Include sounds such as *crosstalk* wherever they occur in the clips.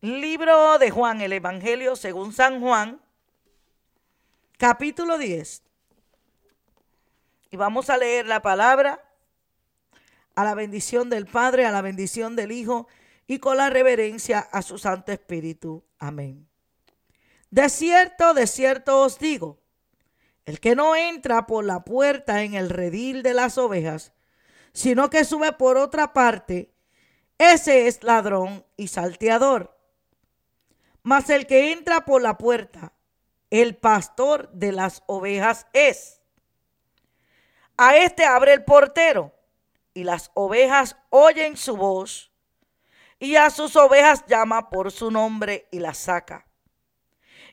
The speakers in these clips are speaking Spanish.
Libro de Juan, el Evangelio según San Juan, capítulo 10. Y vamos a leer la palabra a la bendición del Padre, a la bendición del Hijo y con la reverencia a su Santo Espíritu. Amén. De cierto, de cierto os digo, el que no entra por la puerta en el redil de las ovejas, sino que sube por otra parte, ese es ladrón y salteador. Mas el que entra por la puerta, el pastor de las ovejas es. A este abre el portero, y las ovejas oyen su voz, y a sus ovejas llama por su nombre y las saca.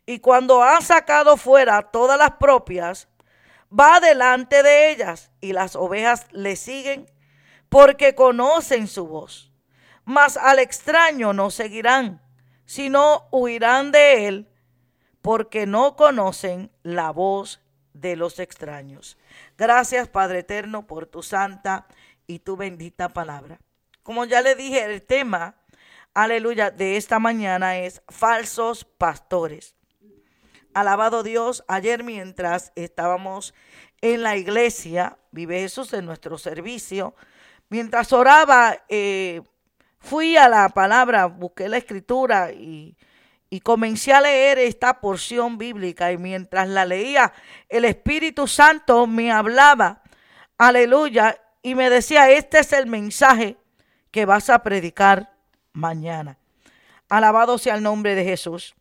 Y cuando ha sacado fuera todas las propias, va delante de ellas, y las ovejas le siguen porque conocen su voz. Mas al extraño no seguirán sino huirán de él porque no conocen la voz de los extraños. Gracias Padre Eterno por tu santa y tu bendita palabra. Como ya le dije, el tema, aleluya, de esta mañana es falsos pastores. Alabado Dios, ayer mientras estábamos en la iglesia, vive Jesús en nuestro servicio, mientras oraba, eh, fui a la palabra, busqué la escritura y, comencé a leer esta porción bíblica y mientras la leía, el Espíritu Santo me hablaba, aleluya, y me decía, este es el mensaje que vas a predicar mañana. Alabado sea el nombre de Jesús.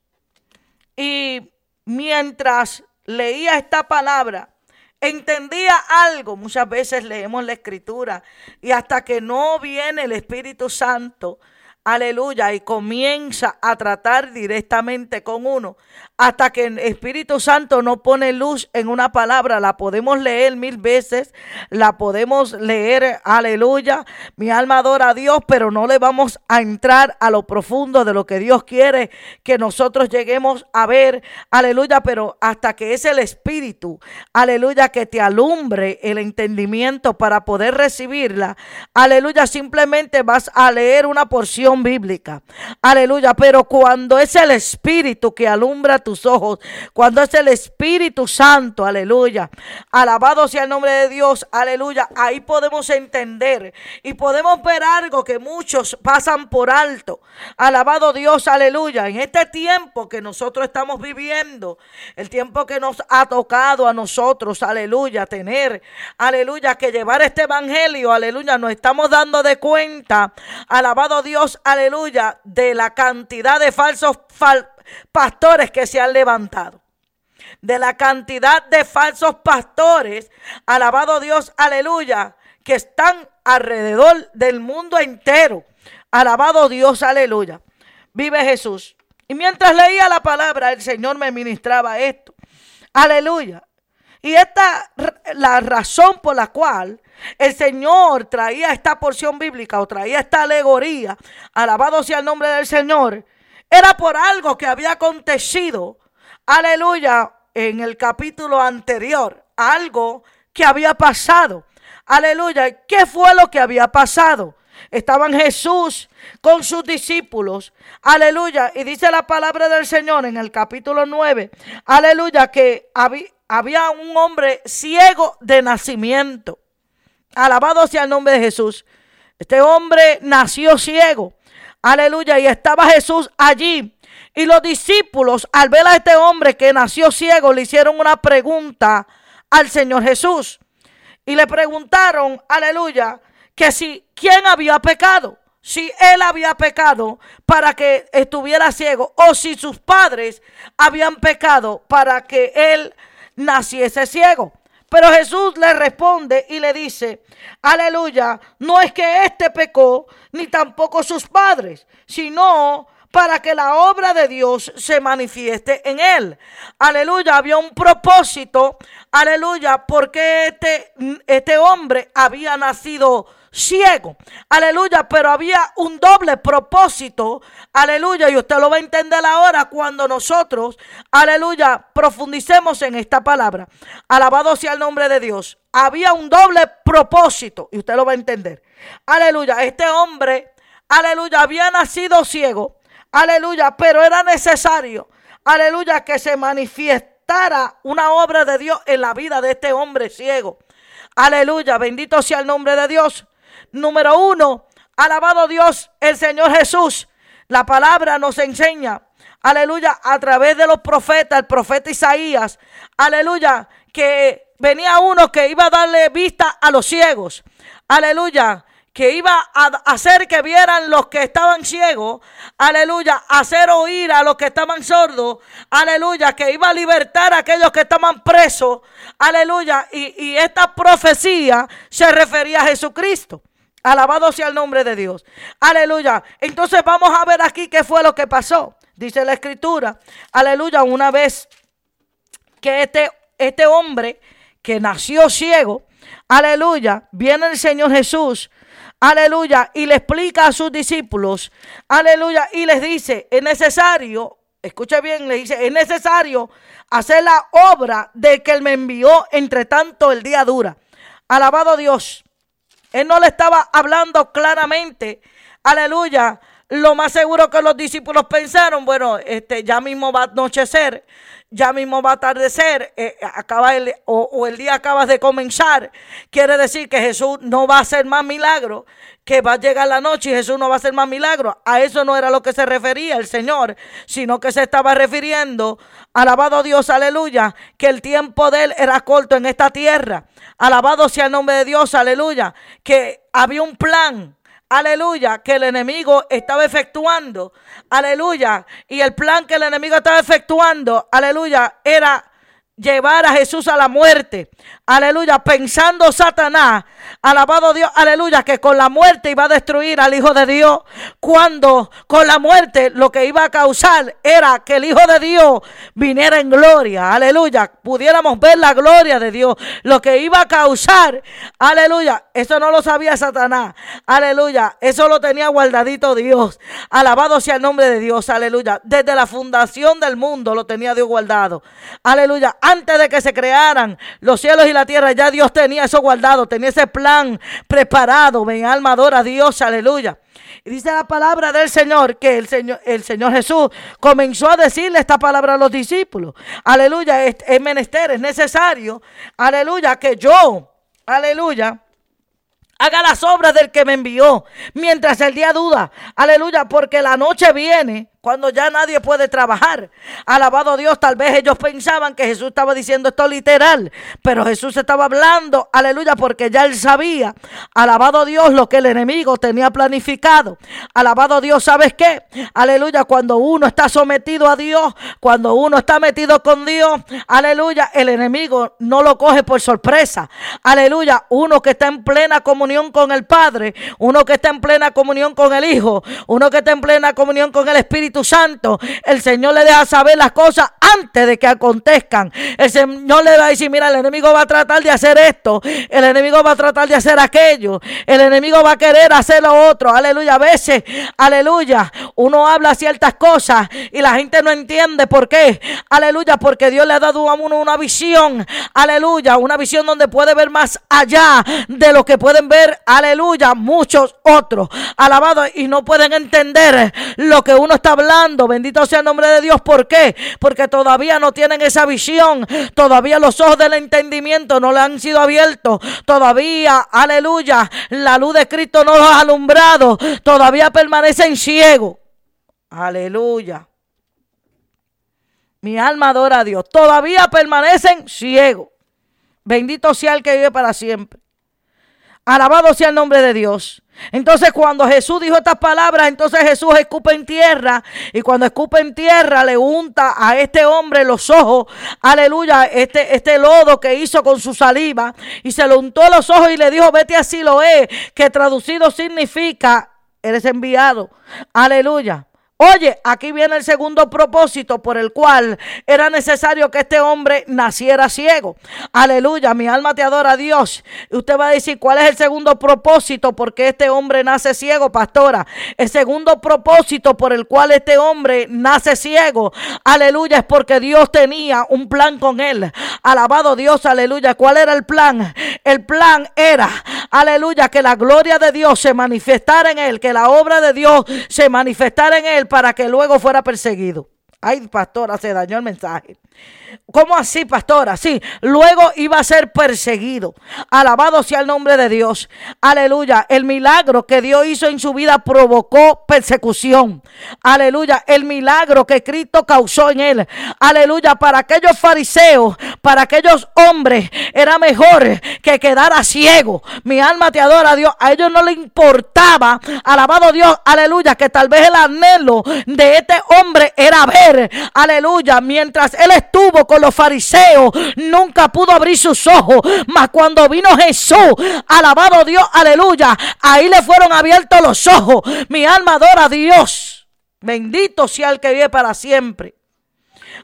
Y mientras leía esta palabra, entendía algo. Muchas veces leemos la escritura y hasta que no viene el Espíritu Santo, aleluya, y comienza a tratar directamente con uno, hasta que el Espíritu Santo no pone luz en una palabra, la podemos leer mil veces, la podemos leer, aleluya, mi alma adora a Dios, pero no le vamos a entrar a lo profundo de lo que Dios quiere que nosotros lleguemos a ver, aleluya, pero hasta que es el Espíritu, aleluya, que te alumbre el entendimiento para poder recibirla, aleluya, simplemente vas a leer una porción bíblica, aleluya, pero cuando es el Espíritu que alumbra tus ojos, cuando es el Espíritu Santo, aleluya. Alabado sea el nombre de Dios, aleluya. Ahí podemos entender y podemos ver algo que muchos pasan por alto. Alabado Dios, aleluya. En este tiempo que nosotros estamos viviendo, el tiempo que nos ha tocado a nosotros, aleluya, tener, aleluya, que llevar este evangelio, aleluya, nos estamos dando de cuenta, alabado Dios, aleluya, de la cantidad de falsos pastores que se han levantado. De la cantidad de falsos pastores, alabado Dios, aleluya, que están alrededor del mundo entero. Alabado Dios, aleluya. Vive Jesús. Y mientras leía la palabra, el Señor me ministraba esto. Aleluya. Y esta la razón por la cual el Señor traía esta porción bíblica o traía esta alegoría, alabado sea el nombre del Señor, era por algo que había acontecido, aleluya, en el capítulo anterior, algo que había pasado. Aleluya, ¿qué fue lo que había pasado? Estaban Jesús con sus discípulos. Aleluya. Y dice la palabra del Señor en el capítulo 9. Aleluya. Que había, un hombre ciego de nacimiento. Alabado sea el nombre de Jesús. Este hombre nació ciego. Aleluya. Y estaba Jesús allí. Y los discípulos, al ver a este hombre que nació ciego, le hicieron una pregunta al Señor Jesús. Y le preguntaron, aleluya, que si, ¿quién había pecado? Si él había pecado para que estuviera ciego o si sus padres habían pecado para que él naciese ciego. Pero Jesús le responde y le dice, aleluya, no es que éste pecó, ni tampoco sus padres, sino para que la obra de Dios se manifieste en él. Aleluya, había un propósito, aleluya, porque este, este hombre había nacido ciego. Aleluya, pero había un doble propósito. Aleluya, y usted lo va a entender ahora cuando nosotros, aleluya, profundicemos en esta palabra. Alabado sea el nombre de Dios. Había un doble propósito y usted lo va a entender. Aleluya, este hombre, aleluya, había nacido ciego. Aleluya, pero era necesario, aleluya, que se manifiestara una obra de Dios en la vida de este hombre ciego. Aleluya, bendito sea el nombre de Dios. Número uno, alabado Dios, el Señor Jesús. La palabra nos enseña, aleluya, a través de los profetas, el profeta Isaías, aleluya, que venía uno que iba a darle vista a los ciegos. Aleluya que iba a hacer que vieran los que estaban ciegos, aleluya, hacer oír a los que estaban sordos, aleluya, que iba a libertar a aquellos que estaban presos, aleluya, y, esta profecía se refería a Jesucristo. Alabado sea el nombre de Dios. Aleluya. Entonces vamos a ver aquí qué fue lo que pasó. Dice la escritura. Aleluya. Una vez que este, este hombre que nació ciego, aleluya, viene el Señor Jesús aleluya, y le explica a sus discípulos, aleluya, y les dice, es necesario, escuche bien, le dice, es necesario hacer la obra de que él me envió, entre tanto el día dura. Alabado Dios. Él no le estaba hablando claramente, aleluya, lo más seguro que los discípulos pensaron, bueno, este ya mismo va a anochecer, ya mismo va a atardecer, eh, acaba el, o, el día acaba de comenzar. Quiere decir que Jesús no va a hacer más milagros, que va a llegar la noche y Jesús no va a hacer más milagros. A eso no era lo que se refería el Señor, sino que se estaba refiriendo, alabado Dios, aleluya, que el tiempo de él era corto en esta tierra. Alabado sea el nombre de Dios, aleluya, que había un plan aleluya, que el enemigo estaba efectuando, aleluya, y el plan que el enemigo estaba efectuando, aleluya, era llevar a Jesús a la muerte. Aleluya, pensando Satanás, alabado Dios, aleluya, que con la muerte iba a destruir al Hijo de Dios, cuando con la muerte lo que iba a causar era que el Hijo de Dios viniera en gloria, aleluya, pudiéramos ver la gloria de Dios, lo que iba a causar, aleluya, eso no lo sabía Satanás, aleluya, eso lo tenía guardadito Dios, alabado sea el nombre de Dios, aleluya, desde la fundación del mundo lo tenía Dios guardado, aleluya, antes de que se crearan los cielos y la tierra, ya Dios tenía eso guardado, tenía ese plan preparado. Mi alma adora a Dios, aleluya. Y dice la palabra del Señor que el Señor, el Señor Jesús comenzó a decirle esta palabra a los discípulos. Aleluya, es, es menester, es necesario, aleluya, que yo, aleluya, haga las obras del que me envió, mientras el día duda, aleluya, porque la noche viene cuando ya nadie puede trabajar. Alabado Dios, tal vez ellos pensaban que Jesús estaba diciendo esto literal, pero Jesús estaba hablando, aleluya, porque ya él sabía, alabado Dios, lo que el enemigo tenía planificado. Alabado Dios, ¿sabes qué? Aleluya, cuando uno está sometido a Dios, cuando uno está metido con Dios, aleluya, el enemigo no lo coge por sorpresa. Aleluya, uno que está en plena comunión con el Padre, uno que está en plena comunión con el Hijo, uno que está en plena comunión con el Espíritu Santo, el Señor le deja saber las cosas antes de que acontezcan. El Señor le va a decir, mira, el enemigo va a tratar de hacer esto, el enemigo va a tratar de hacer aquello, el enemigo va a querer hacer lo otro. Aleluya, a veces, aleluya, uno habla ciertas cosas y la gente no entiende por qué. Aleluya, porque Dios le ha dado a uno una visión, aleluya, una visión donde puede ver más allá de lo que pueden ver, aleluya, muchos otros. Alabado y no pueden entender lo que uno está hablando. Bendito sea el nombre de Dios. ¿Por qué? Porque todavía no tienen esa visión. Todavía los ojos del entendimiento no le han sido abiertos. Todavía, aleluya, la luz de Cristo no los ha alumbrado. Todavía permanecen ciegos. Aleluya. Mi alma adora a Dios. Todavía permanecen ciegos. Bendito sea el que vive para siempre. Alabado sea el nombre de Dios. Entonces cuando Jesús dijo estas palabras, entonces Jesús escupe en tierra y cuando escupe en tierra le unta a este hombre los ojos, aleluya, este, este lodo que hizo con su saliva y se lo untó los ojos y le dijo, vete así lo es, que traducido significa, eres enviado, aleluya. Oye, aquí viene el segundo propósito por el cual era necesario que este hombre naciera ciego. Aleluya, mi alma te adora a Dios. Y usted va a decir, ¿cuál es el segundo propósito por qué este hombre nace ciego, pastora? El segundo propósito por el cual este hombre nace ciego, aleluya, es porque Dios tenía un plan con él. Alabado Dios, aleluya. ¿Cuál era el plan? El plan era, aleluya, que la gloria de Dios se manifestara en él, que la obra de Dios se manifestara en él para que luego fuera perseguido. Ay, pastora, se dañó el mensaje. ¿Cómo así, pastora? Sí, luego iba a ser perseguido. Alabado sea el nombre de Dios. Aleluya. El milagro que Dios hizo en su vida provocó persecución. Aleluya. El milagro que Cristo causó en él. Aleluya. Para aquellos fariseos, para aquellos hombres, era mejor que quedara ciego. Mi alma te adora a Dios. A ellos no le importaba. Alabado Dios. Aleluya. Que tal vez el anhelo de este hombre era ver. Aleluya. Mientras él estuvo con los fariseos, nunca pudo abrir sus ojos. Mas cuando vino Jesús, alabado Dios, aleluya, ahí le fueron abiertos los ojos. Mi alma adora a Dios. Bendito sea el que vive para siempre.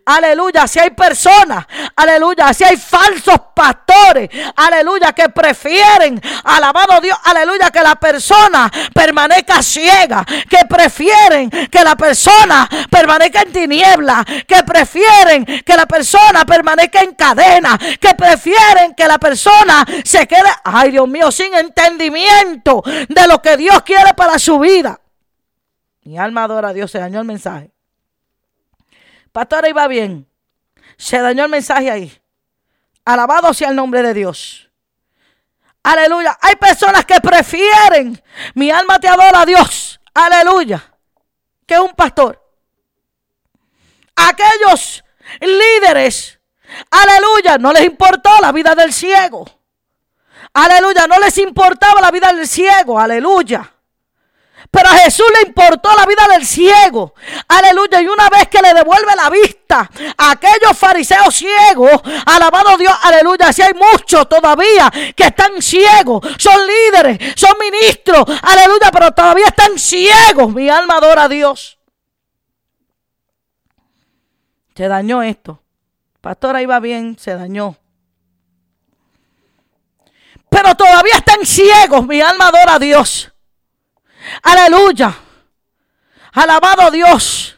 Aleluya, si hay personas, aleluya, si hay falsos pastores, aleluya, que prefieren, alabado Dios, aleluya, que la persona permanezca ciega, que prefieren que la persona permanezca en tiniebla, que prefieren que la persona permanezca en cadena, que prefieren que la persona se quede, ay Dios mío, sin entendimiento de lo que Dios quiere para su vida. Mi alma adora a Dios, se dañó el mensaje. Pastora, iba bien. Se dañó el mensaje ahí. Alabado sea el nombre de Dios. Aleluya. Hay personas que prefieren, mi alma te adora a Dios. Aleluya. Que un pastor. Aquellos líderes, aleluya, no les importó la vida del ciego. Aleluya, no les importaba la vida del ciego. Aleluya. Pero a Jesús le importó la vida del ciego. Aleluya. Y una vez que le devuelve la vista a aquellos fariseos ciegos, alabado Dios, aleluya. Si hay muchos todavía que están ciegos, son líderes, son ministros, aleluya, pero todavía están ciegos. Mi alma adora a Dios. Se dañó esto. Pastora iba bien, se dañó. Pero todavía están ciegos. Mi alma adora a Dios. Aleluya. Alabado Dios.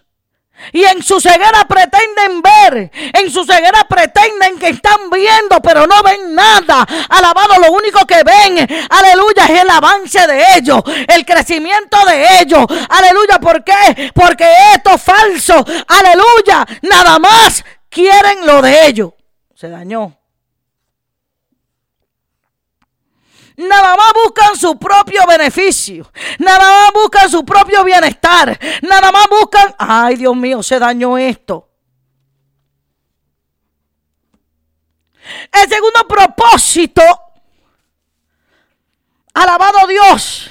Y en su ceguera pretenden ver, en su ceguera pretenden que están viendo, pero no ven nada. Alabado, lo único que ven, aleluya, es el avance de ellos, el crecimiento de ellos. Aleluya, ¿por qué? Porque estos falsos, aleluya, nada más quieren lo de ellos. Se dañó. Nada más buscan su propio beneficio. Nada más buscan su propio bienestar. Nada más buscan, ay Dios mío, se dañó esto. El segundo propósito, alabado Dios,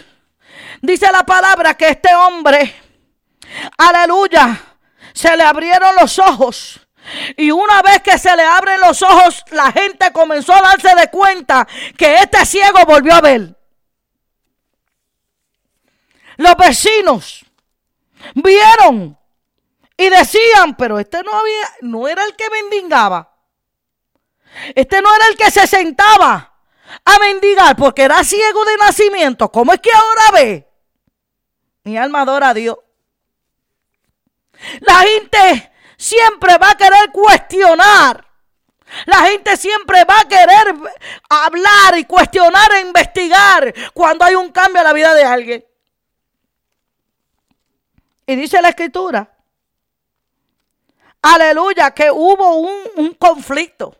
dice la palabra que este hombre, aleluya, se le abrieron los ojos y una vez que se le abren los ojos, la gente comenzó a darse de cuenta que este ciego volvió a ver. Los vecinos vieron y decían, pero este no había, no era el que mendigaba. Este no era el que se sentaba a mendigar porque era ciego de nacimiento. ¿Cómo es que ahora ve? Mi alma adora a Dios. La gente siempre va a querer cuestionar. La gente siempre va a querer hablar y cuestionar e investigar cuando hay un cambio en la vida de alguien. Y dice la escritura, aleluya, que hubo un, un conflicto.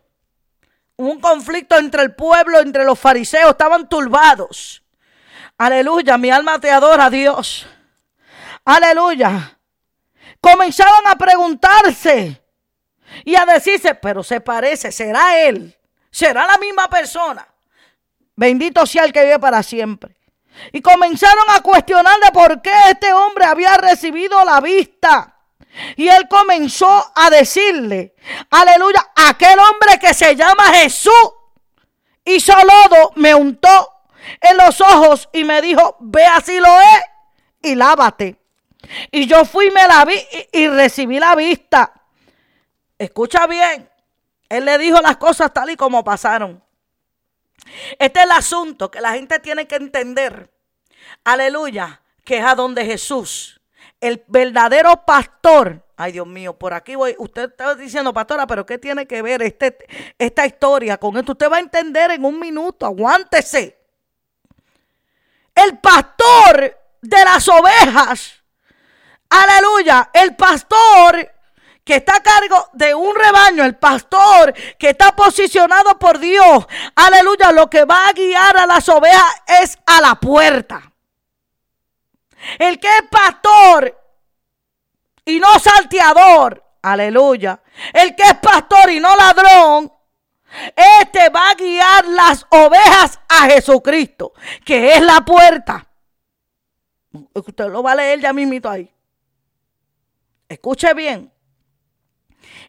Un conflicto entre el pueblo, entre los fariseos, estaban turbados. Aleluya, mi alma te adora, Dios. Aleluya comenzaban a preguntarse y a decirse, pero se parece, será él, será la misma persona. Bendito sea el que vive para siempre. Y comenzaron a cuestionarle por qué este hombre había recibido la vista. Y él comenzó a decirle, aleluya, aquel hombre que se llama Jesús hizo lodo, me untó en los ojos y me dijo, ve así lo es y lávate. Y yo fui, me la vi y, recibí la vista. Escucha bien. Él le dijo las cosas tal y como pasaron. Este es el asunto que la gente tiene que entender. Aleluya. Que es a donde Jesús, el verdadero pastor. Ay, Dios mío, por aquí voy. Usted está diciendo, pastora, pero ¿qué tiene que ver este, esta historia con esto? Usted va a entender en un minuto. Aguántese. El pastor de las ovejas Aleluya el pastor que está a cargo de un rebaño, el pastor que está posicionado por Dios, aleluya, lo que va a guiar a las ovejas es a la puerta. El que es pastor y no salteador, aleluya. El que es pastor y no ladrón, este va a guiar las ovejas a Jesucristo, que es la puerta. Usted lo va a leer ya mismito ahí. Escuche bien.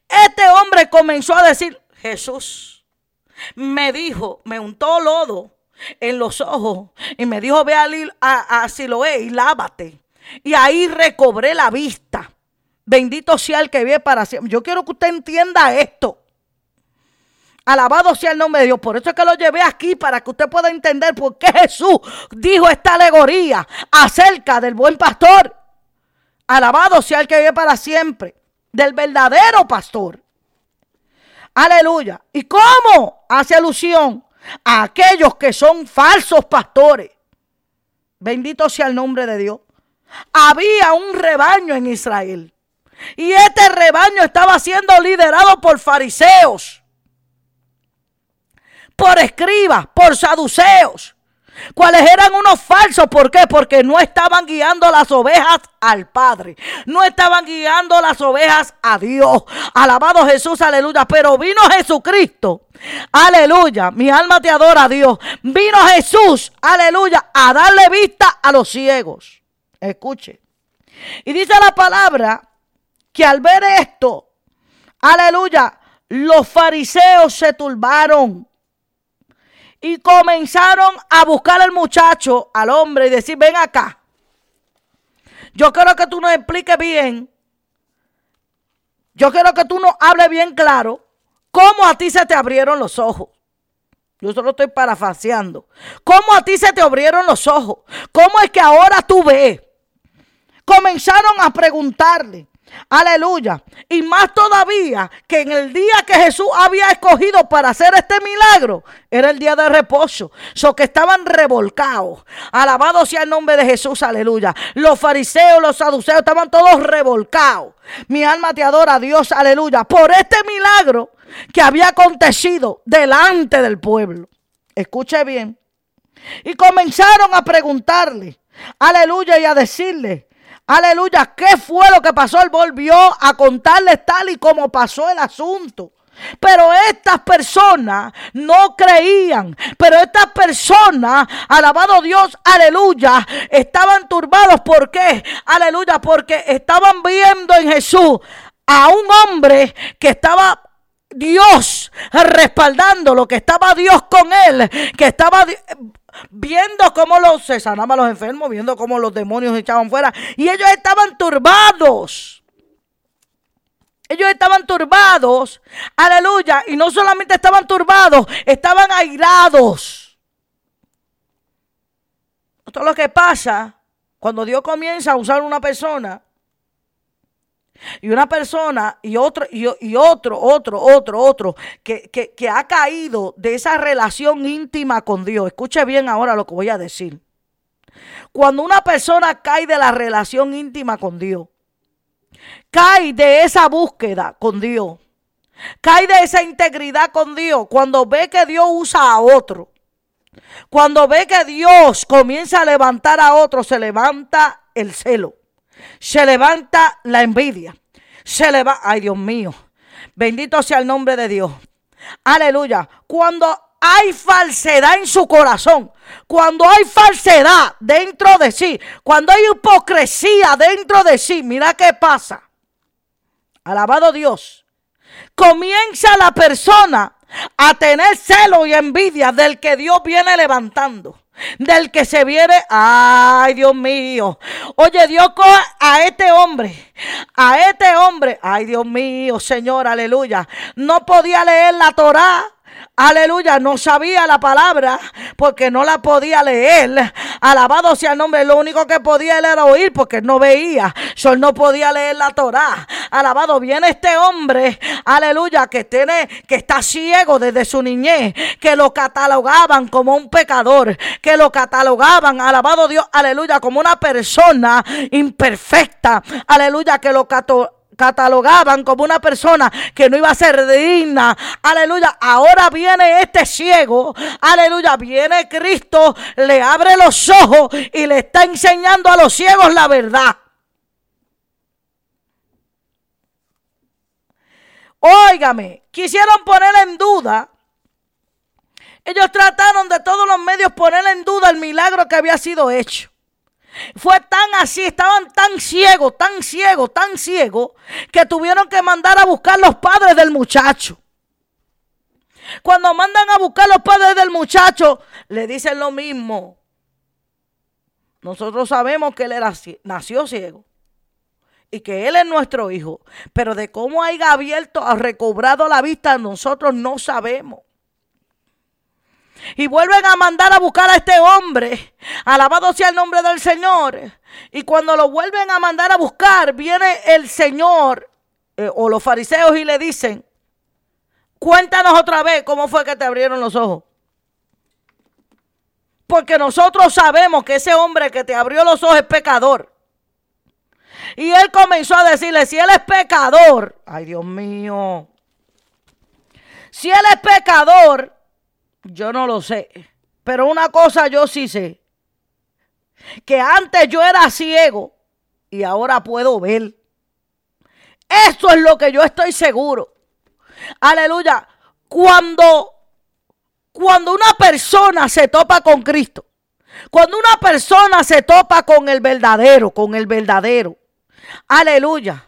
Este hombre comenzó a decir, Jesús me dijo, me untó lodo en los ojos y me dijo, ve a, a Siloé y lávate. Y ahí recobré la vista. Bendito sea el que vive para siempre. Yo quiero que usted entienda esto. Alabado sea el nombre de Dios. Por eso es que lo llevé aquí para que usted pueda entender por qué Jesús dijo esta alegoría acerca del buen pastor. Alabado sea el que vive para siempre. Del verdadero pastor. Aleluya. ¿Y cómo hace alusión a aquellos que son falsos pastores? Bendito sea el nombre de Dios. Había un rebaño en Israel. Y este rebaño estaba siendo liderado por fariseos, por escribas, por saduceos, cuales eran unos falsos. ¿Por qué? Porque no estaban guiando las ovejas al Padre, no estaban guiando las ovejas a Dios. Alabado Jesús, aleluya. Pero vino Jesucristo, aleluya. Mi alma te adora Dios. Vino Jesús, aleluya, a darle vista a los ciegos. Escuche. Y dice la palabra que al ver esto, aleluya, los fariseos se turbaron y comenzaron a buscar al muchacho, al hombre, y decir, ven acá. Yo quiero que tú nos expliques bien. Yo quiero que tú nos hables bien claro cómo a ti se te abrieron los ojos. Yo solo estoy parafaseando. ¿Cómo a ti se te abrieron los ojos? ¿Cómo es que ahora tú ves? Comenzaron a preguntarle. Aleluya. Y más todavía que en el día que Jesús había escogido para hacer este milagro, era el día de reposo. So que estaban revolcados. Alabado sea el nombre de Jesús, aleluya. Los fariseos, los saduceos estaban todos revolcados. Mi alma te adora, Dios, aleluya. Por este milagro que había acontecido delante del pueblo. Escuche bien. Y comenzaron a preguntarle, aleluya, y a decirle, Aleluya, ¿qué fue lo que pasó? Él volvió a contarles tal y como pasó el asunto. Pero estas personas no creían. Pero estas personas, alabado Dios, aleluya, estaban turbados. ¿Por qué? Aleluya, porque estaban viendo en Jesús a un hombre que estaba Dios respaldándolo, que estaba Dios con él, que estaba viendo cómo los, se sanaban los enfermos, viendo cómo los demonios echaban fuera. Y ellos estaban turbados. Ellos estaban turbados. Aleluya. Y no solamente estaban turbados, estaban airados. Esto es lo que pasa cuando Dios comienza a usar una persona y una persona y otro, y, otro, otro, otro, otro, que, que ha caído de esa relación íntima con Dios. Escuche bien ahora lo que voy a decir. Cuando una persona cae de la relación íntima con Dios, cae de esa búsqueda con Dios, cae de esa integridad con Dios, cuando ve que Dios usa a otro, cuando ve que Dios comienza a levantar a otro, se levanta el celo se levanta la envidia. Se levanta, ay Dios mío, bendito sea el nombre de Dios. Aleluya. Cuando hay falsedad en su corazón, cuando hay falsedad dentro de sí, cuando hay hipocresía dentro de sí, mira qué pasa. Alabado Dios. Comienza la persona a tener celo y envidia del que Dios viene levantando del que se viene, ay Dios mío. Oye, Dios coge a este hombre, a este hombre, ay Dios mío, Señor, aleluya. No podía leer la Torá. Aleluya, no sabía la palabra porque no la podía leer. Alabado sea el nombre, lo único que podía él era oír porque no veía. Sol no podía leer la Torá. Alabado, viene este hombre, aleluya, que tiene, que está ciego desde su niñez, que lo catalogaban como un pecador, que lo catalogaban, alabado Dios, aleluya, como una persona imperfecta, aleluya, que lo catalogaban catalogaban como una persona que no iba a ser digna. Aleluya. Ahora viene este ciego. Aleluya. Viene Cristo, le abre los ojos y le está enseñando a los ciegos la verdad. Óigame, quisieron poner en duda. Ellos trataron de todos los medios poner en duda el milagro que había sido hecho. Fue tan así, estaban tan ciegos, tan ciegos, tan ciegos, que tuvieron que mandar a buscar los padres del muchacho. Cuando mandan a buscar los padres del muchacho, le dicen lo mismo. Nosotros sabemos que él era, nació ciego y que él es nuestro hijo, pero de cómo haya abierto, ha recobrado la vista, nosotros no sabemos. Y vuelven a mandar a buscar a este hombre. Alabado sea el nombre del Señor. Y cuando lo vuelven a mandar a buscar, viene el Señor eh, o los fariseos y le dicen, cuéntanos otra vez cómo fue que te abrieron los ojos. Porque nosotros sabemos que ese hombre que te abrió los ojos es pecador. Y él comenzó a decirle, si él es pecador, ay Dios mío, si él es pecador, yo no lo sé. Pero una cosa yo sí sé. Que antes yo era ciego y ahora puedo ver. Eso es lo que yo estoy seguro. Aleluya. Cuando, cuando una persona se topa con Cristo, cuando una persona se topa con el verdadero, con el verdadero, aleluya.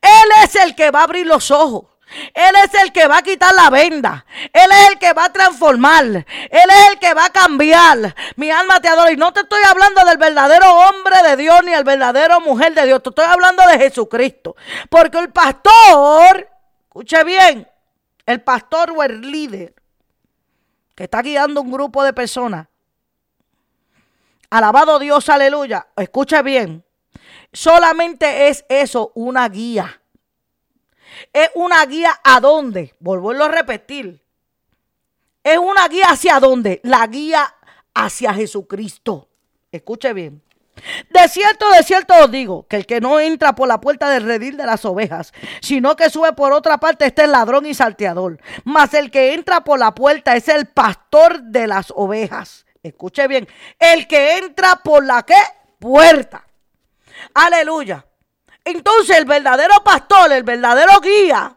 Él es el que va a abrir los ojos. Él es el que va a quitar la venda. Él es el que va a transformar. Él es el que va a cambiar. Mi alma te adora. Y no te estoy hablando del verdadero hombre de Dios ni el verdadero mujer de Dios. Te estoy hablando de Jesucristo. Porque el pastor, escuche bien, el pastor o el líder que está guiando un grupo de personas. Alabado Dios, aleluya. Escuche bien. Solamente es eso, una guía. Es una guía a dónde. Vuelvo a repetir. Es una guía hacia dónde. La guía hacia Jesucristo. Escuche bien. De cierto, de cierto os digo que el que no entra por la puerta del redil de las ovejas, sino que sube por otra parte, este es ladrón y salteador. Mas el que entra por la puerta es el pastor de las ovejas. Escuche bien. El que entra por la qué? Puerta. Aleluya. Entonces el verdadero pastor, el verdadero guía,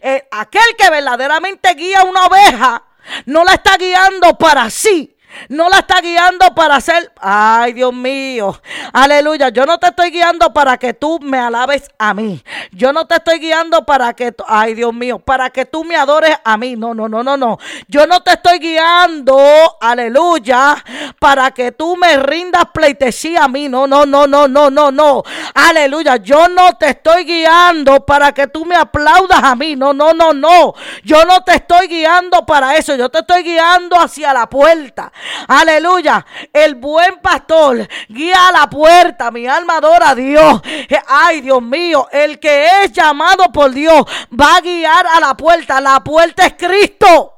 eh, aquel que verdaderamente guía una oveja, no la está guiando para sí, no la está guiando para hacer, ay Dios mío, aleluya, yo no te estoy guiando para que tú me alabes a mí. Yo no te estoy guiando para que, ay Dios mío, para que tú me adores a mí. No, no, no, no, no. Yo no te estoy guiando, aleluya, para que tú me rindas pleitesía a mí. No, no, no, no, no, no, no. Aleluya, yo no te estoy guiando para que tú me aplaudas a mí. No, no, no, no. Yo no te estoy guiando para eso. Yo te estoy guiando hacia la puerta. Aleluya. El buen pastor guía a la puerta. Mi alma adora a Dios. Ay, Dios mío. El que es llamado por Dios va a guiar a la puerta. La puerta es Cristo.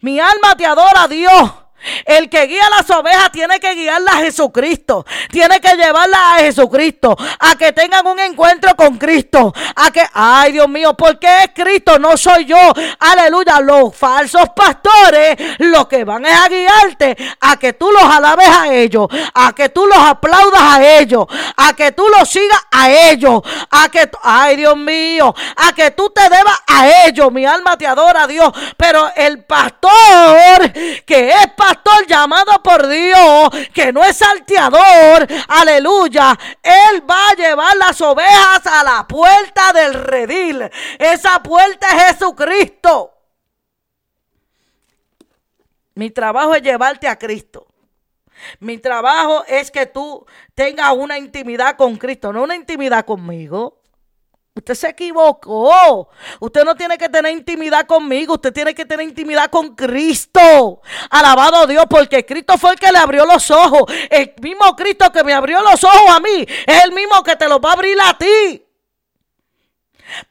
Mi alma te adora a Dios. El que guía las ovejas tiene que guiarlas a Jesucristo. Tiene que llevarlas a Jesucristo. A que tengan un encuentro con Cristo. A que, ay Dios mío, porque es Cristo, no soy yo. Aleluya. Los falsos pastores lo que van es a guiarte a que tú los alabes a ellos. A que tú los aplaudas a ellos. A que tú los sigas a ellos. A que, ay Dios mío. A que tú te debas a ellos. Mi alma te adora a Dios. Pero el pastor que es pastor pastor llamado por Dios, que no es salteador, aleluya, él va a llevar las ovejas a la puerta del redil. Esa puerta es Jesucristo. Mi trabajo es llevarte a Cristo. Mi trabajo es que tú tengas una intimidad con Cristo, no una intimidad conmigo. Usted se equivocó. Usted no tiene que tener intimidad conmigo. Usted tiene que tener intimidad con Cristo. Alabado Dios, porque Cristo fue el que le abrió los ojos. El mismo Cristo que me abrió los ojos a mí es el mismo que te los va a abrir a ti.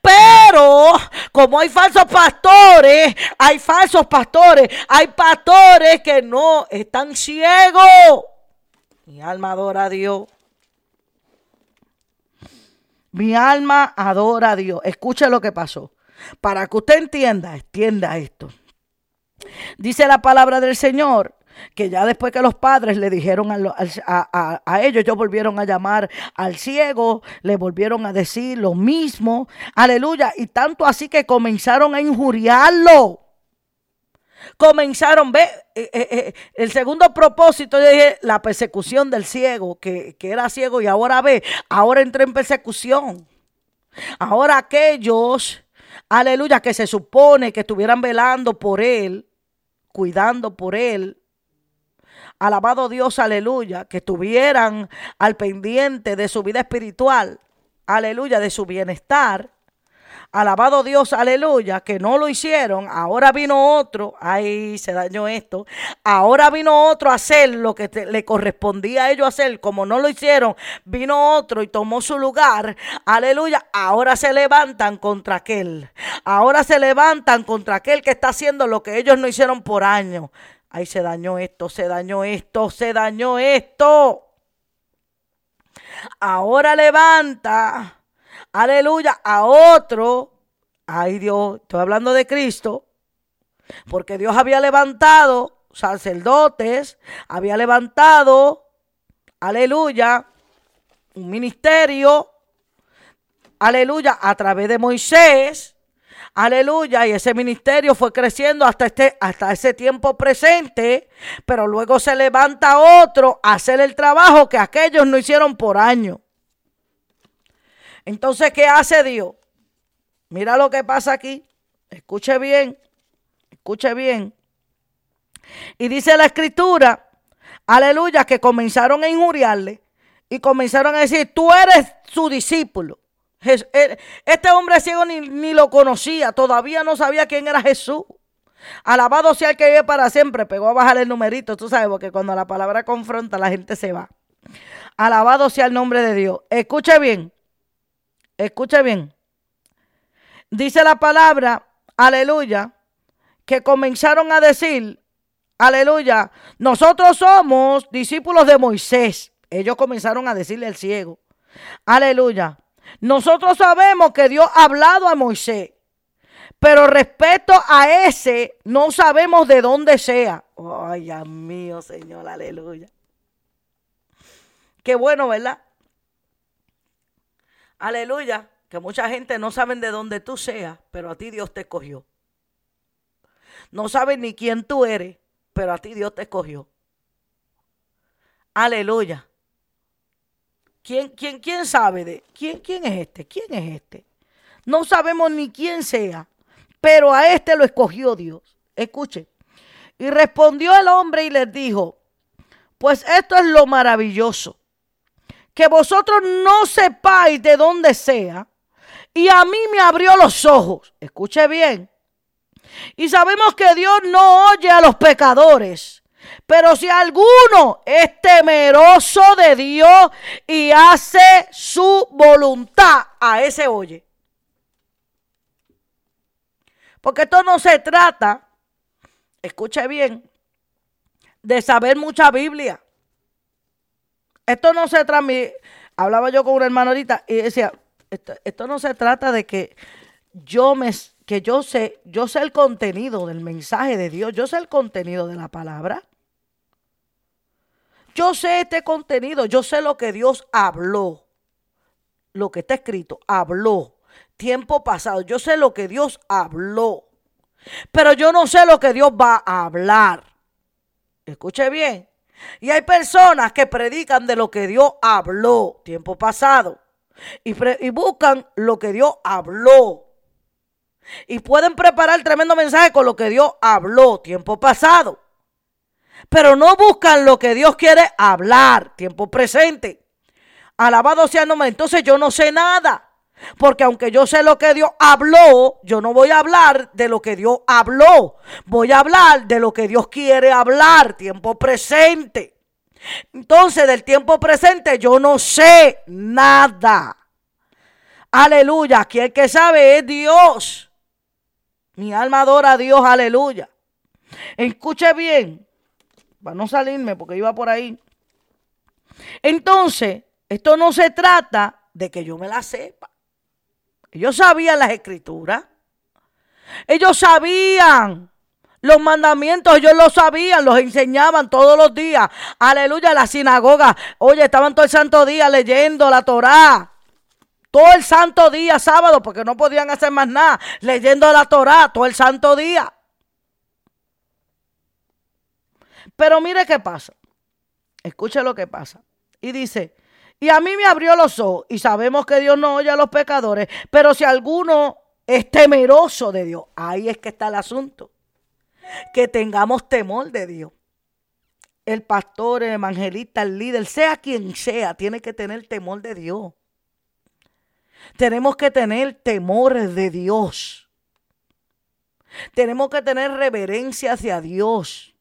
Pero como hay falsos pastores, hay falsos pastores, hay pastores que no están ciegos. Mi alma adora a Dios. Mi alma adora a Dios. Escuche lo que pasó. Para que usted entienda, entienda esto. Dice la palabra del Señor que ya después que los padres le dijeron a, a, ellos, ellos volvieron a llamar al ciego, le volvieron a decir lo mismo, aleluya, y tanto así que comenzaron a injuriarlo. Comenzaron, ve, eh, eh, eh, el segundo propósito, dije, la persecución del ciego, que, que era ciego y ahora ve, ahora entró en persecución. Ahora aquellos, aleluya, que se supone que estuvieran velando por él, cuidando por él, alabado Dios, aleluya, que estuvieran al pendiente de su vida espiritual, aleluya, de su bienestar, Alabado Dios, aleluya, que no lo hicieron. Ahora vino otro, ahí se dañó esto. Ahora vino otro a hacer lo que le correspondía a ellos hacer. Como no lo hicieron, vino otro y tomó su lugar. Aleluya, ahora se levantan contra aquel. Ahora se levantan contra aquel que está haciendo lo que ellos no hicieron por años. Ahí se dañó esto, se dañó esto, se dañó esto. Ahora levanta aleluya, a otro, ay Dios, estoy hablando de Cristo, porque Dios había levantado sacerdotes, había levantado, aleluya, un ministerio, aleluya, a través de Moisés, Aleluya, y ese ministerio fue creciendo hasta, este, hasta ese tiempo presente, pero luego se levanta otro a hacer el trabajo que aquellos no hicieron por años. Entonces, ¿qué hace Dios? Mira lo que pasa aquí. Escuche bien, escuche bien. Y dice la escritura, aleluya, que comenzaron a injuriarle y comenzaron a decir, tú eres su discípulo. Eh, este hombre ciego ni, ni, lo conocía, todavía no sabía quién era Jesús. Alabado sea el que vive para siempre. Pegó a bajar el numerito, tú sabes, porque cuando la palabra confronta, la gente se va. Alabado sea el nombre de Dios. Escuche bien. Escuche bien. Dice la palabra, aleluya, que comenzaron a decir, aleluya, nosotros somos discípulos de Moisés. Ellos comenzaron a decirle al ciego, aleluya. Nosotros sabemos que Dios ha hablado a Moisés, pero respecto a ese no sabemos de dónde sea. Ay, Dios mío, Señor, aleluya. Qué bueno, ¿verdad? Aleluya. Que mucha gente no sabe de dónde tú seas, pero a ti Dios te escogió. No saben ni quién tú eres, pero a ti Dios te escogió. Aleluya. ¿Quién, quién, quién sabe de quién, quién es este? ¿Quién es este? No sabemos ni quién sea, pero a este lo escogió Dios. Escuche. Y respondió el hombre y les dijo, pues esto es lo maravilloso que vosotros no sepáis de dónde sea. Y a mí me abrió los ojos. Escuche bien. Y sabemos que Dios no oye a los pecadores. Pero si alguno es temeroso de Dios y hace su voluntad, a ese oye. Porque esto no se trata, escuche bien, de saber mucha Biblia. Esto no se trata, hablaba yo con una hermana ahorita y decía, esto, no se trata de que yo me que yo sé, yo sé el contenido del mensaje de Dios, yo sé el contenido de la palabra. Yo sé este contenido, yo sé lo que Dios habló, lo que está escrito, habló, tiempo pasado, yo sé lo que Dios habló, pero yo no sé lo que Dios va a hablar. Escuche bien, y hay personas que predican de lo que Dios habló tiempo pasado. Y, buscan lo que Dios habló. Y pueden preparar tremendo mensaje con lo que Dios habló tiempo pasado. Pero no buscan lo que Dios quiere hablar tiempo presente. Alabado sea el nombre. Entonces yo no sé nada. Porque aunque yo sé lo que Dios habló, yo no voy a hablar de lo que Dios habló. Voy a hablar de lo que Dios quiere hablar, tiempo presente. Entonces, del tiempo presente yo no sé nada. Aleluya. Aquí el que sabe es Dios. Mi alma adora a Dios. Aleluya. Escuche bien. Para no salirme porque iba por ahí. Entonces, esto no se trata de que yo me la sepa. Ellos sabían las escrituras. Ellos sabían los mandamientos, ellos lo sabían, los enseñaban todos los días. Aleluya, la sinagoga. Oye, estaban todo el santo día leyendo la Torá. Todo el santo día, sábado, porque no podían hacer más nada. Leyendo la Torá todo el santo día. Pero mire qué pasa. Escuche lo que pasa. Y dice, y a mí me abrió los ojos. Y sabemos que Dios no oye a los pecadores. Pero si alguno es temeroso de Dios, ahí es que está el asunto. Que tengamos temor de Dios. El pastor, el evangelista, el líder, sea quien sea, tiene que tener temor de Dios. Tenemos que tener temor de Dios. Tenemos que tener reverencia hacia Dios.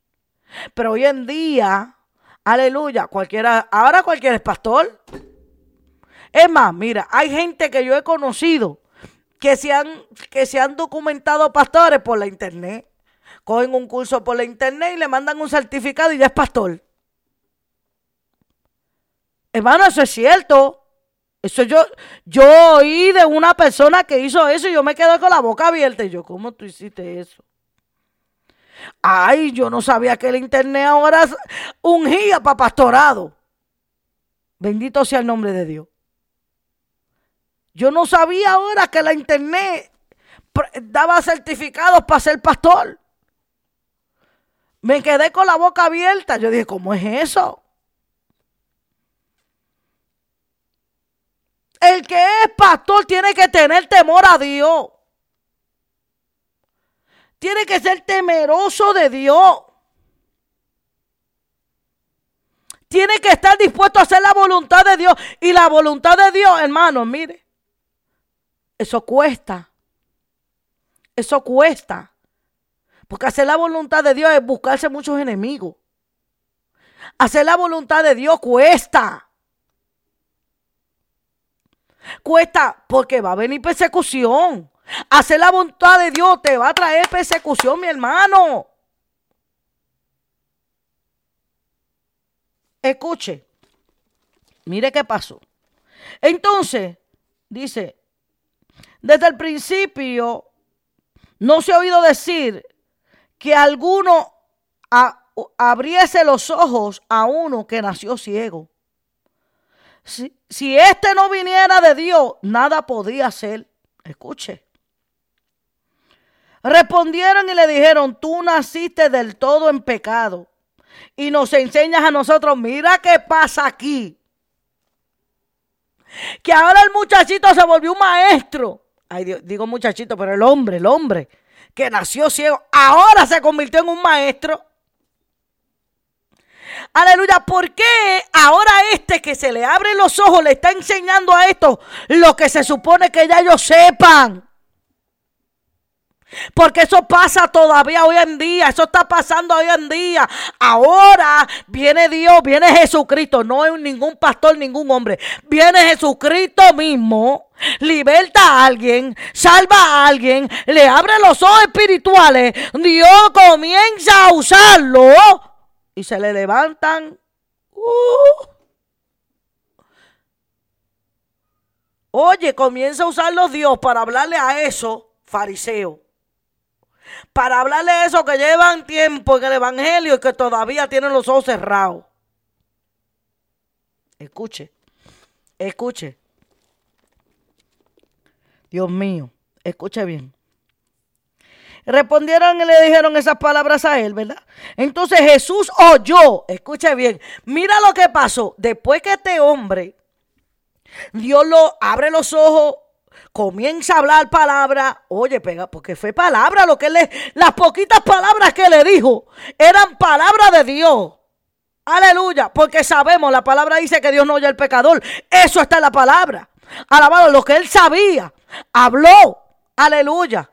Pero hoy en día, aleluya, cualquiera, ahora cualquiera es pastor. Es más, mira, hay gente que yo he conocido que se han, que se han documentado pastores por la internet. Cogen un curso por la internet y le mandan un certificado y ya es pastor. Hermano, eso es cierto. Eso yo, yo oí de una persona que hizo eso y yo me quedé con la boca abierta. Y yo, ¿cómo tú hiciste eso? Ay, yo no sabía que el internet ahora ungía para pastorado. Bendito sea el nombre de Dios. Yo no sabía ahora que la internet daba certificados para ser pastor. Me quedé con la boca abierta. Yo dije, ¿cómo es eso? El que es pastor tiene que tener temor a Dios. Tiene que ser temeroso de Dios. Tiene que estar dispuesto a hacer la voluntad de Dios. Y la voluntad de Dios, hermano, mire. Eso cuesta. Eso cuesta. Porque hacer la voluntad de Dios es buscarse muchos enemigos. Hacer la voluntad de Dios cuesta. Cuesta porque va a venir persecución. Hacer la voluntad de Dios te va a traer persecución, mi hermano. Escuche. Mire qué pasó. Entonces, dice, desde el principio no se ha oído decir que alguno abriese los ojos a uno que nació ciego. Si, si este no viniera de Dios, nada podía ser. Escuche. Respondieron y le dijeron, tú naciste del todo en pecado y nos enseñas a nosotros, mira qué pasa aquí. Que ahora el muchachito se volvió un maestro. Ay, digo muchachito, pero el hombre, el hombre que nació ciego, ahora se convirtió en un maestro. Aleluya, ¿por qué ahora este que se le abre los ojos le está enseñando a esto lo que se supone que ya ellos sepan? Porque eso pasa todavía hoy en día. Eso está pasando hoy en día. Ahora viene Dios, viene Jesucristo. No es ningún pastor, ningún hombre. Viene Jesucristo mismo. Liberta a alguien, salva a alguien, le abre los ojos espirituales. Dios comienza a usarlo y se le levantan. Uh. Oye, comienza a usarlo Dios para hablarle a eso, fariseo para hablarle eso que llevan tiempo en el Evangelio y que todavía tienen los ojos cerrados. Escuche, escuche. Dios mío, escuche bien. Respondieron y le dijeron esas palabras a él, ¿verdad? Entonces Jesús oyó, escuche bien, mira lo que pasó. Después que este hombre, Dios lo abre los ojos comienza a hablar palabra, oye, pega, porque fue palabra lo que le, las poquitas palabras que le dijo, eran palabra de Dios. Aleluya, porque sabemos, la palabra dice que Dios no oye al pecador. Eso está en la palabra. Alabado, lo que él sabía. Habló. Aleluya.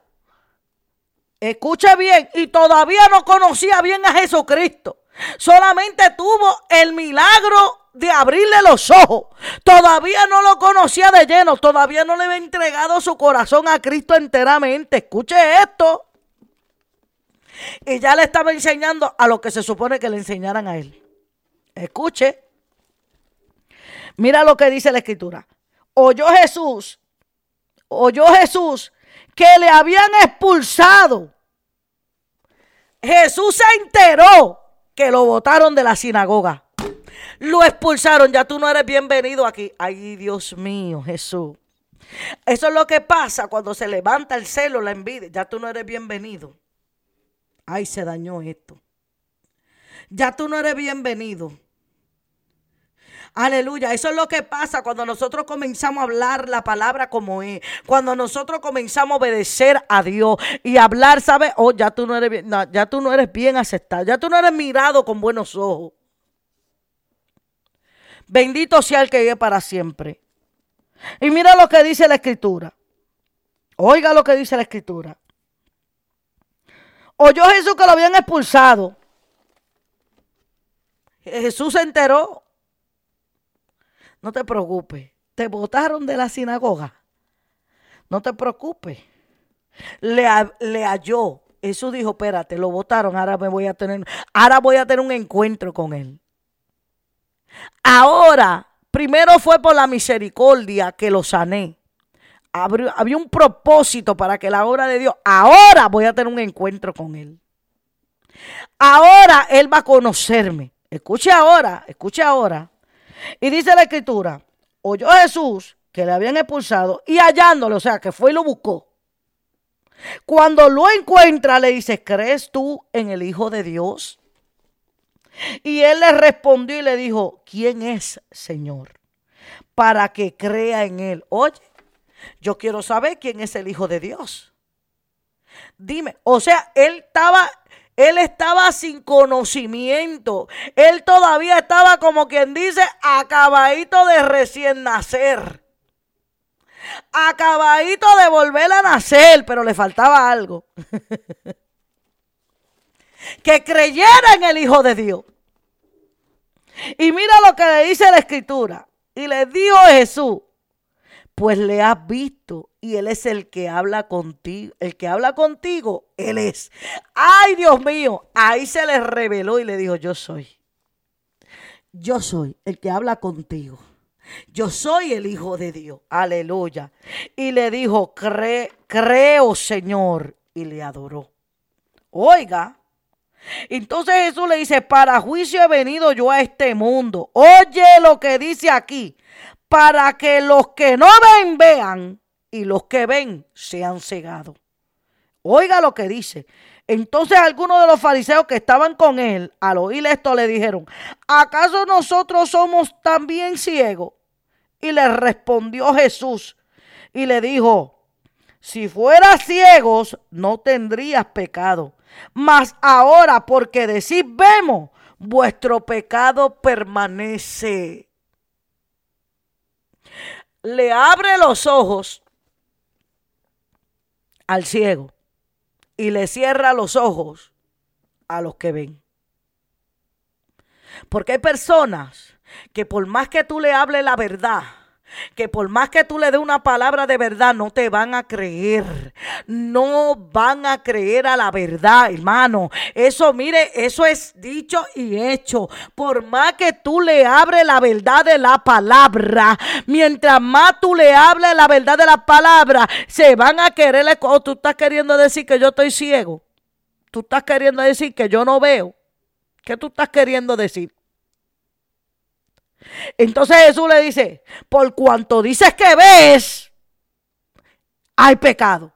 Escuche bien, y todavía no conocía bien a Jesucristo. Solamente tuvo el milagro de abrirle los ojos. Todavía no lo conocía de lleno. Todavía no le había entregado su corazón a Cristo enteramente. Escuche esto. Y ya le estaba enseñando a lo que se supone que le enseñaran a él. Escuche. Mira lo que dice la escritura. Oyó Jesús. Oyó Jesús que le habían expulsado. Jesús se enteró que lo botaron de la sinagoga. Lo expulsaron, ya tú no eres bienvenido aquí. Ay, Dios mío, Jesús. Eso es lo que pasa cuando se levanta el celo, la envidia. Ya tú no eres bienvenido. Ay, se dañó esto. Ya tú no eres bienvenido. Aleluya. Eso es lo que pasa cuando nosotros comenzamos a hablar la palabra como es. Cuando nosotros comenzamos a obedecer a Dios y hablar, ¿sabes? Oh, ya tú no eres bien, ya tú no eres bien aceptado. Ya tú no eres mirado con buenos ojos. Bendito sea el que vive para siempre. Y mira lo que dice la escritura. Oiga lo que dice la escritura. Oyó Jesús que lo habían expulsado. Jesús se enteró. No te preocupes. Te botaron de la sinagoga. No te preocupes. Le, le halló. Jesús dijo, espérate, lo votaron, ahora me voy a tener, ahora voy a tener un encuentro con él. Ahora, primero fue por la misericordia que lo sané. Había un propósito para que la obra de Dios, ahora voy a tener un encuentro con Él. Ahora Él va a conocerme. Escuche ahora, escuche ahora. Y dice la escritura, oyó Jesús que le habían expulsado y hallándolo, o sea, que fue y lo buscó. Cuando lo encuentra, le dice, ¿crees tú en el Hijo de Dios? Y él le respondió y le dijo, ¿quién es, Señor? Para que crea en él. Oye, yo quiero saber quién es el Hijo de Dios. Dime, o sea, él estaba, él estaba sin conocimiento. Él todavía estaba como quien dice, acabadito de recién nacer. Acabadito de volver a nacer, pero le faltaba algo. *laughs* que creyera en el Hijo de Dios. Y mira lo que le dice la escritura. Y le dijo Jesús, pues le has visto y él es el que habla contigo. El que habla contigo, él es. Ay, Dios mío, ahí se le reveló y le dijo, yo soy. Yo soy el que habla contigo. Yo soy el Hijo de Dios. Aleluya. Y le dijo, creo, Señor. Y le adoró. Oiga, entonces Jesús le dice, para juicio he venido yo a este mundo. Oye lo que dice aquí, para que los que no ven vean y los que ven sean cegados. Oiga lo que dice. Entonces algunos de los fariseos que estaban con él, al oír esto, le dijeron, ¿acaso nosotros somos también ciegos? Y le respondió Jesús y le dijo, si fueras ciegos, no tendrías pecado. Mas ahora, porque decís vemos, vuestro pecado permanece. Le abre los ojos al ciego y le cierra los ojos a los que ven. Porque hay personas que por más que tú le hables la verdad, que por más que tú le des una palabra de verdad, no te van a creer. No van a creer a la verdad, hermano. Eso, mire, eso es dicho y hecho. Por más que tú le abres la verdad de la palabra, mientras más tú le hables la verdad de la palabra, se van a querer. O tú estás queriendo decir que yo estoy ciego. Tú estás queriendo decir que yo no veo. ¿Qué tú estás queriendo decir? Entonces Jesús le dice, por cuanto dices que ves, hay pecado.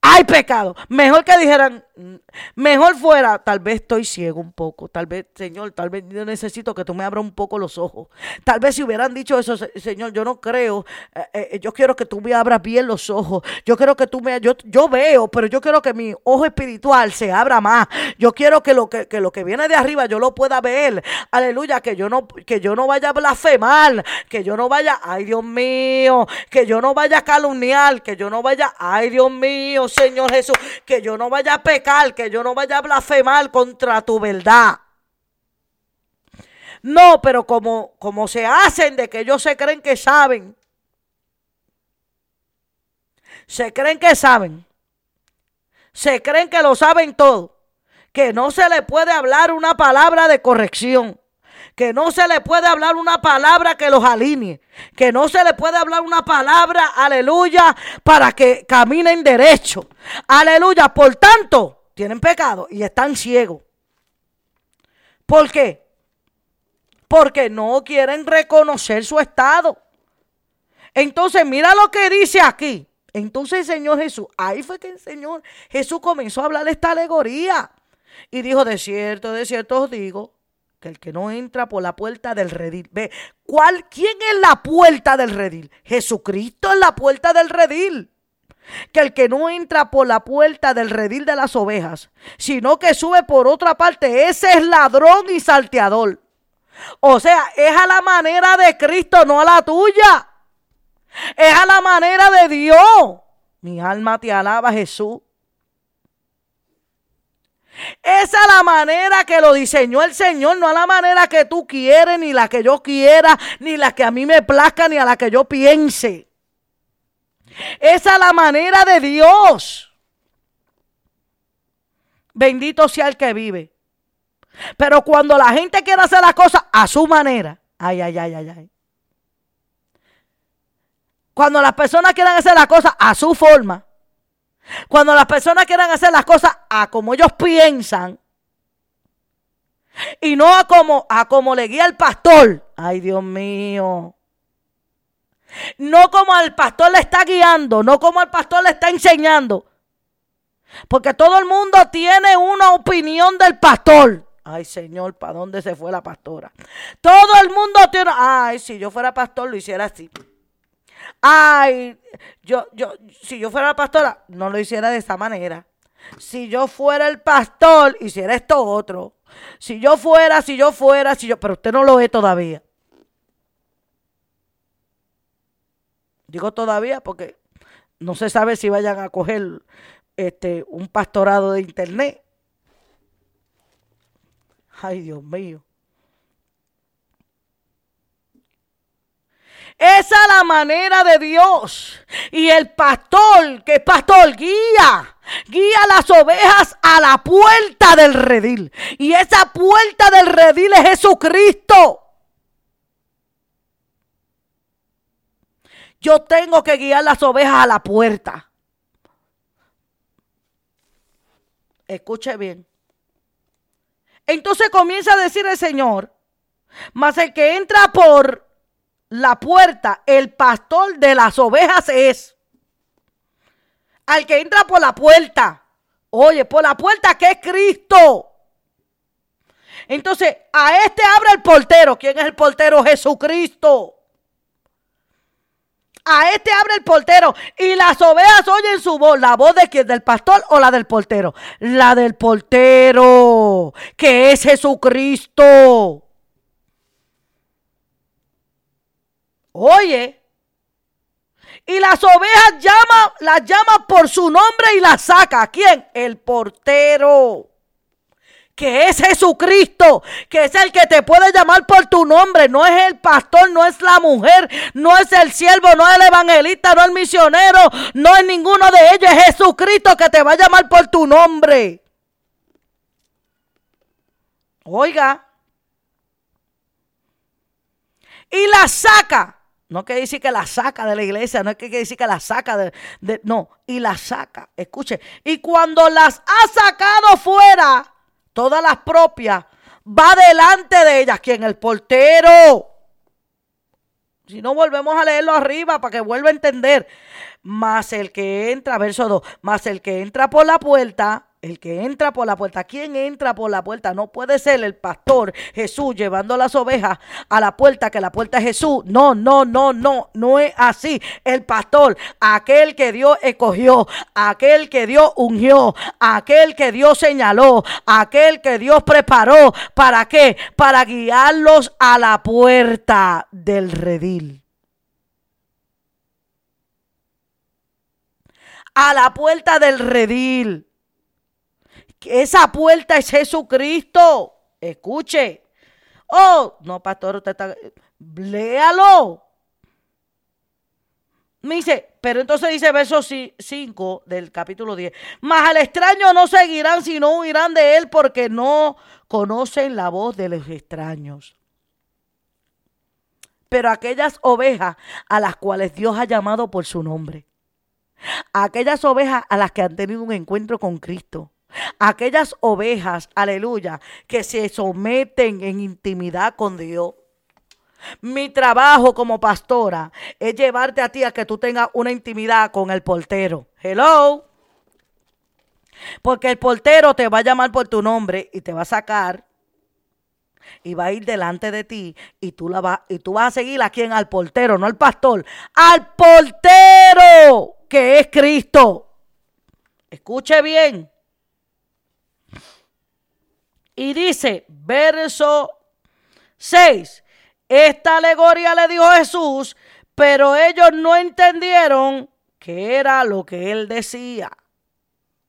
Hay pecado. Mejor que dijeran, mejor fuera, tal vez estoy ciego un poco, tal vez, Señor, tal vez yo necesito que tú me abras un poco los ojos. Tal vez si hubieran dicho eso, Señor, yo no creo, eh, eh, yo quiero que tú me abras bien los ojos, yo quiero que tú me, yo, yo veo, pero yo quiero que mi ojo espiritual se abra más, yo quiero que lo que, que lo que viene de arriba yo lo pueda ver, aleluya, que yo no, que yo no vaya a blasfemar, que yo no vaya, ay Dios mío, que yo no vaya a calumniar, que yo no vaya, ay Dios mío, Señor Jesús, que yo no vaya a pecar, que yo no vaya a blasfemar contra tu verdad. No, pero como, como se hacen de que ellos se creen que saben, se creen que saben, se creen que lo saben todo, que no se le puede hablar una palabra de corrección que no se le puede hablar una palabra que los alinee, que no se le puede hablar una palabra, aleluya, para que caminen derecho. Aleluya, por tanto, tienen pecado y están ciegos. ¿Por qué? Porque no quieren reconocer su estado. Entonces, mira lo que dice aquí. Entonces Señor Jesús, ahí fue que el Señor Jesús comenzó a hablar esta alegoría. Y dijo, de cierto, de cierto os digo, que el que no entra por la puerta del redil. Ve, ¿cuál, ¿quién es la puerta del redil? Jesucristo es la puerta del redil. Que el que no entra por la puerta del redil de las ovejas, sino que sube por otra parte, ese es ladrón y salteador. O sea, es a la manera de Cristo, no a la tuya. Es a la manera de Dios. Mi alma te alaba, Jesús. Esa es la manera que lo diseñó el Señor, no a la manera que tú quieres, ni la que yo quiera, ni la que a mí me plazca, ni a la que yo piense. Es la manera de Dios. Bendito sea el que vive. Pero cuando la gente quiere hacer las cosas a su manera, ay, ay, ay, ay, ay. Cuando las personas quieren hacer las cosas a su forma, cuando las personas quieran hacer las cosas a como ellos piensan y no a como, a como le guía el pastor. Ay, Dios mío. No como al pastor le está guiando, no como al pastor le está enseñando. Porque todo el mundo tiene una opinión del pastor. Ay, Señor, ¿para dónde se fue la pastora? Todo el mundo tiene. Ay, si yo fuera pastor, lo hiciera así ay, yo, yo, si yo fuera la pastora, no lo hiciera de esa manera. Si yo fuera el pastor, hiciera esto otro. Si yo fuera, si yo fuera, si yo, pero usted no lo ve todavía. Digo todavía porque no se sabe si vayan a coger este un pastorado de internet. Ay, Dios mío. Esa es la manera de Dios. Y el pastor, que pastor, guía. Guía las ovejas a la puerta del redil. Y esa puerta del redil es Jesucristo. Yo tengo que guiar las ovejas a la puerta. Escuche bien. Entonces comienza a decir el Señor, mas el que entra por la puerta, el pastor de las ovejas es. Al que entra por la puerta. Oye, por la puerta que es Cristo. Entonces, a este abre el portero. ¿Quién es el portero? Jesucristo. A este abre el portero. Y las ovejas oyen su voz. ¿La voz de quién? ¿Del pastor o la del portero? La del portero. Que es Jesucristo. Oye. Y las ovejas llama, las llama por su nombre y las saca. ¿Quién? El portero. Que es Jesucristo, que es el que te puede llamar por tu nombre. No es el pastor, no es la mujer, no es el siervo, no es el evangelista, no es el misionero, no es ninguno de ellos. Es Jesucristo que te va a llamar por tu nombre. Oiga. Y la saca. No quiere decir que la saca de la iglesia, no es que quiere decir que la saca de, No, y la saca. Escuche. Y cuando las ha sacado fuera, todas las propias, va delante de ellas. ¿Quién? El portero. Si no, volvemos a leerlo arriba para que vuelva a entender. Más el que entra, verso 2, más el que entra por la puerta, el que entra por la puerta. ¿Quién entra por la puerta? No puede ser el pastor Jesús llevando las ovejas a la puerta, que la puerta es Jesús. No, no, no, no, no es así. El pastor, aquel que Dios escogió, aquel que Dios ungió, aquel que Dios señaló, aquel que Dios preparó. ¿Para qué? Para guiarlos a la puerta del redil. A la puerta del redil esa puerta es Jesucristo. Escuche. Oh, no, pastor, usted está. Léalo. Me dice, pero entonces dice verso 5 del capítulo 10. Mas al extraño no seguirán, sino huirán de él porque no conocen la voz de los extraños. Pero aquellas ovejas a las cuales Dios ha llamado por su nombre, aquellas ovejas a las que han tenido un encuentro con Cristo, Aquellas ovejas, aleluya, que se someten en intimidad con Dios. Mi trabajo como pastora es llevarte a ti a que tú tengas una intimidad con el portero. Hello. Porque el portero te va a llamar por tu nombre y te va a sacar y va a ir delante de ti y tú la vas y tú vas a seguir a quien al portero, no al pastor, al portero que es Cristo. Escuche bien. Y dice, verso 6, esta alegoría le dijo Jesús, pero ellos no entendieron qué era lo que él decía.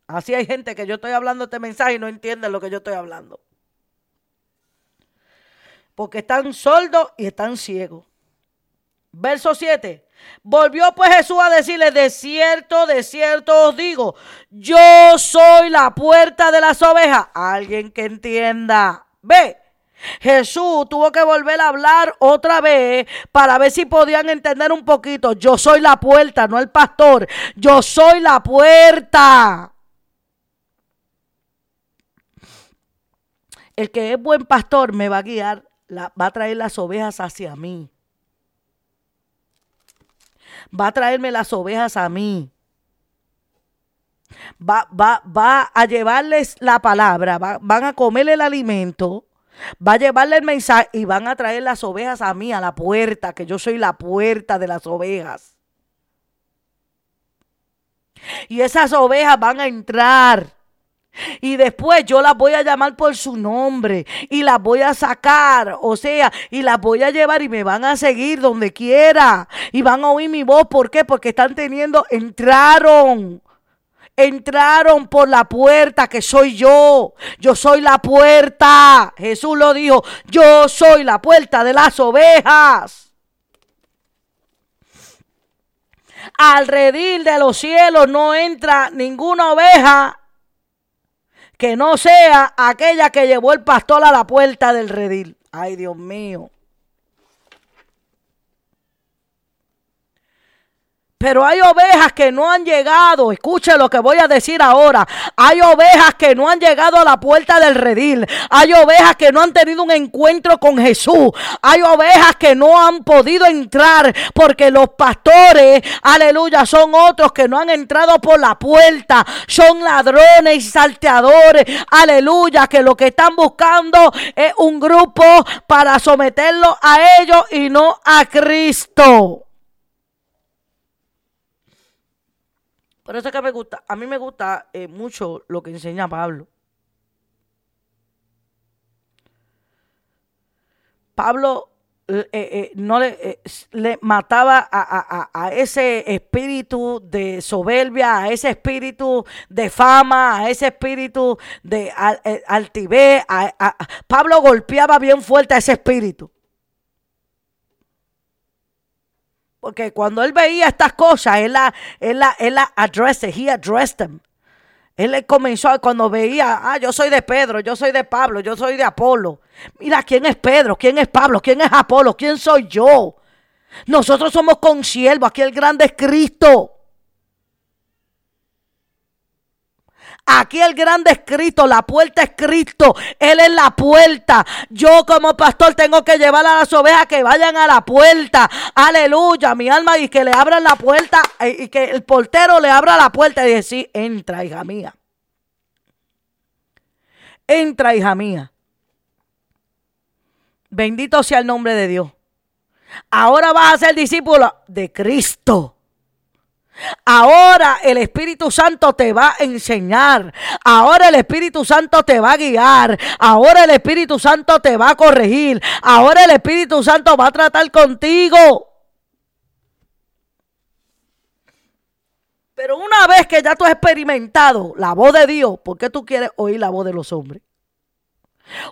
Así hay gente que yo estoy hablando este mensaje y no entienden lo que yo estoy hablando. Porque están sordos y están ciegos. Verso 7. Volvió pues Jesús a decirle, de cierto, de cierto os digo, yo soy la puerta de las ovejas. Alguien que entienda. Ve, Jesús tuvo que volver a hablar otra vez para ver si podían entender un poquito. Yo soy la puerta, no el pastor. Yo soy la puerta. El que es buen pastor me va a guiar, va a traer las ovejas hacia mí va a traerme las ovejas a mí. Va, va, va a llevarles la palabra, van a comer el alimento, va a llevarle el mensaje y van a traer las ovejas a mí, a la puerta, que yo soy la puerta de las ovejas. Y esas ovejas van a entrar y después yo las voy a llamar por su nombre y las voy a sacar, o sea, y las voy a llevar y me van a seguir donde quiera. Y van a oír mi voz. ¿Por qué? Porque están teniendo, entraron. Entraron por la puerta que soy yo. Yo soy la puerta. Jesús lo dijo. Yo soy la puerta de las ovejas. Al redil de los cielos no entra ninguna oveja que no sea aquella que llevó el pastor a la puerta del redil. Ay, Dios mío. Pero hay ovejas que no han llegado. Escuche lo que voy a decir ahora. Hay ovejas que no han llegado a la puerta del redil. Hay ovejas que no han tenido un encuentro con Jesús. Hay ovejas que no han podido entrar porque los pastores, aleluya, son otros que no han entrado por la puerta. Son ladrones y salteadores. Aleluya, que lo que están buscando es un grupo para someterlo a ellos y no a Cristo. Por eso es que me gusta, a mí me gusta eh, mucho lo que enseña Pablo. Pablo eh, eh, no le, mataba a, ese espíritu de soberbia, a ese espíritu de fama, a ese espíritu de altivez. Pablo golpeaba bien fuerte a ese espíritu. Porque cuando él veía estas cosas, él la, él la, él la addressed, he addressed them. Él comenzó cuando veía, ah, yo soy de Pedro, yo soy de Pablo, yo soy de Apolo. Mira, ¿quién es Pedro? ¿Quién es Pablo? ¿Quién es Apolo? ¿Quién soy yo? Nosotros somos consiervos, aquí el grande es Cristo. Aquí el grande es Cristo, la puerta es Cristo, Él es la puerta. Yo como pastor tengo que llevar a las ovejas que vayan a la puerta. Aleluya, mi alma, y que le abran la puerta eh, y que el portero le abra la puerta y decir, entra, hija mía. Entra, hija mía. Bendito sea el nombre de Dios. Ahora vas a ser discípulo de Cristo. Ahora el Espíritu Santo te va a enseñar. Ahora el Espíritu Santo te va a guiar. Ahora el Espíritu Santo te va a corregir. Ahora el Espíritu Santo va a tratar contigo. Pero una vez que ya tú has experimentado la voz de Dios, ¿por qué tú quieres oír la voz de los hombres?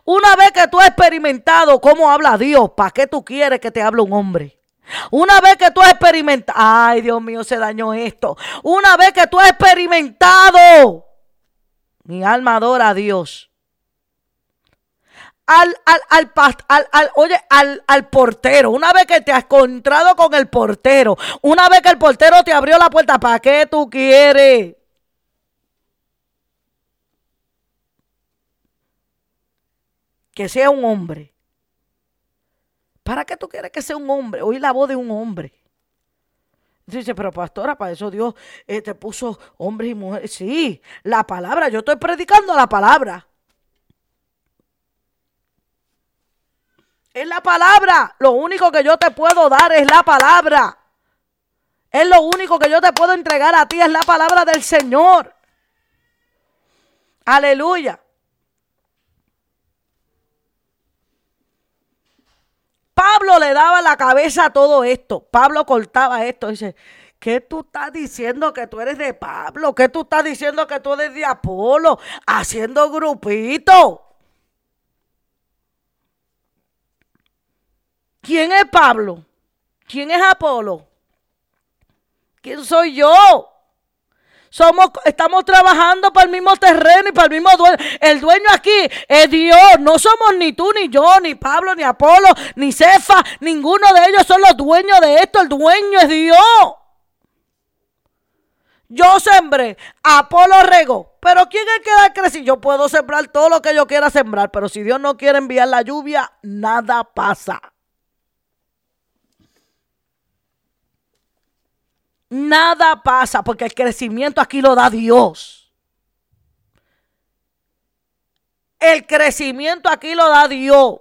Una vez que tú has experimentado cómo habla Dios, ¿para qué tú quieres que te hable un hombre? Una vez que tú has experimentado, ay Dios mío, se dañó esto. Una vez que tú has experimentado, mi alma adora a Dios. Al, al, al, al, oye, al, al portero, una vez que te has encontrado con el portero, una vez que el portero te abrió la puerta, ¿para qué tú quieres? que sea un hombre. ¿Para qué tú quieres que sea un hombre? Oír la voz de un hombre. Dice, pero pastora, para eso Dios eh, te puso hombres y mujeres. Sí, la palabra, yo estoy predicando la palabra. Es la palabra. Lo único que yo te puedo dar es la palabra. Es lo único que yo te puedo entregar a ti, es la palabra del Señor. Aleluya. Pablo le daba la cabeza a todo esto. Pablo cortaba esto. Dice, ¿qué tú estás diciendo que tú eres de Pablo? ¿Qué tú estás diciendo que tú eres de Apolo? Haciendo grupito. ¿Quién es Pablo? ¿Quién es Apolo? ¿Quién soy yo? Somos, estamos trabajando para el mismo terreno y para el mismo dueño. El dueño aquí es Dios. No somos ni tú, ni yo, ni Pablo, ni Apolo, ni Cefa. Ninguno de ellos son los dueños de esto. El dueño es Dios. Yo sembré, Apolo regó. Pero ¿quién es que da crecer? Yo puedo sembrar todo lo que yo quiera sembrar. Pero si Dios no quiere enviar la lluvia, nada pasa. Nada pasa porque el crecimiento aquí lo da Dios. El crecimiento aquí lo da Dios.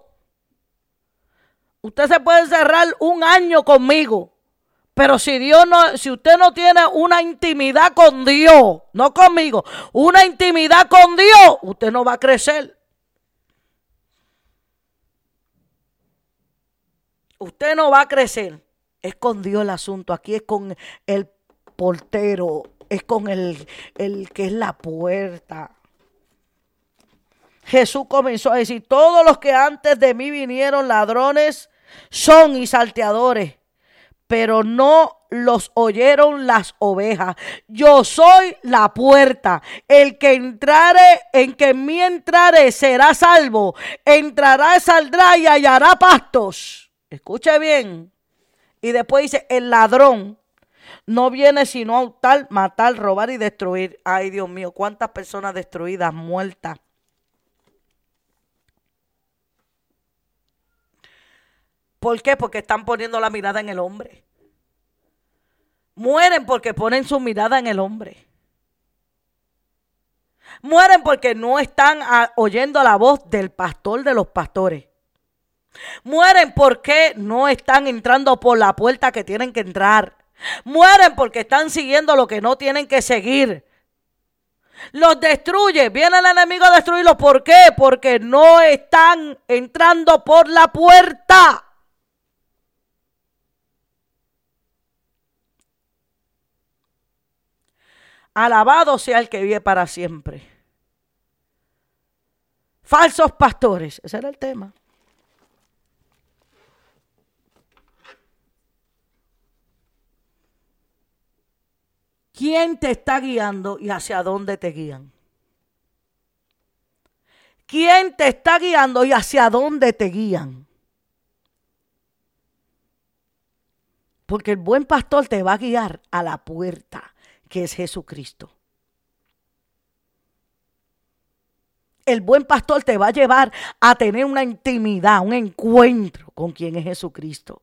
Usted se puede cerrar un año conmigo. Pero si Dios no, si usted no tiene una intimidad con Dios, no conmigo, una intimidad con Dios, usted no va a crecer. Usted no va a crecer. Es con Dios el asunto. Aquí es con el portero. Es con el, el que es la puerta. Jesús comenzó a decir, todos los que antes de mí vinieron ladrones son y salteadores, pero no los oyeron las ovejas. Yo soy la puerta. El que entrare, en que en mí entrare, será salvo. Entrará, saldrá y hallará pastos. Escuche bien. Y después dice, el ladrón no viene sino a tal, matar, robar y destruir. Ay, Dios mío, cuántas personas destruidas, muertas. ¿Por qué? Porque están poniendo la mirada en el hombre. Mueren porque ponen su mirada en el hombre. Mueren porque no están ah, oyendo la voz del pastor de los pastores. Mueren porque no están entrando por la puerta que tienen que entrar. Mueren porque están siguiendo lo que no tienen que seguir. Los destruye. Viene el enemigo a destruirlos. ¿Por qué? Porque no están entrando por la puerta. Alabado sea el que vive para siempre. Falsos pastores. Ese era el tema. ¿Quién te está guiando y hacia dónde te guían? ¿Quién te está guiando y hacia dónde te guían? Porque el buen pastor te va a guiar a la puerta, que es Jesucristo. El buen pastor te va a llevar a tener una intimidad, un encuentro con quien es Jesucristo.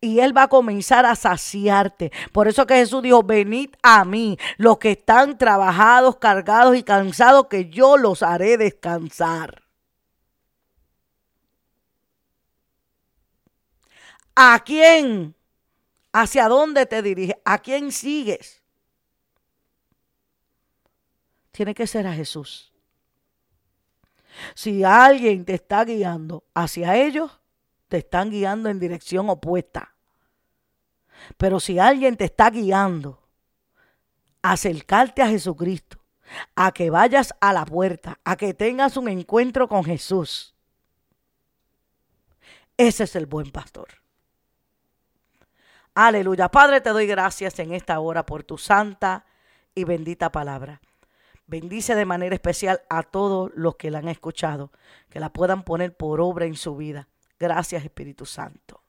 Y Él va a comenzar a saciarte. Por eso que Jesús dijo, venid a mí, los que están trabajados, cargados y cansados, que yo los haré descansar. ¿A quién? ¿Hacia dónde te diriges? ¿A quién sigues? Tiene que ser a Jesús. Si alguien te está guiando hacia ellos, te están guiando en dirección opuesta. Pero si alguien te está guiando a acercarte a Jesucristo, a que vayas a la puerta, a que tengas un encuentro con Jesús, ese es el buen pastor. Aleluya. Padre, te doy gracias en esta hora por tu santa y bendita palabra. Bendice de manera especial a todos los que la han escuchado, que la puedan poner por obra en su vida. Gracias Espíritu Santo.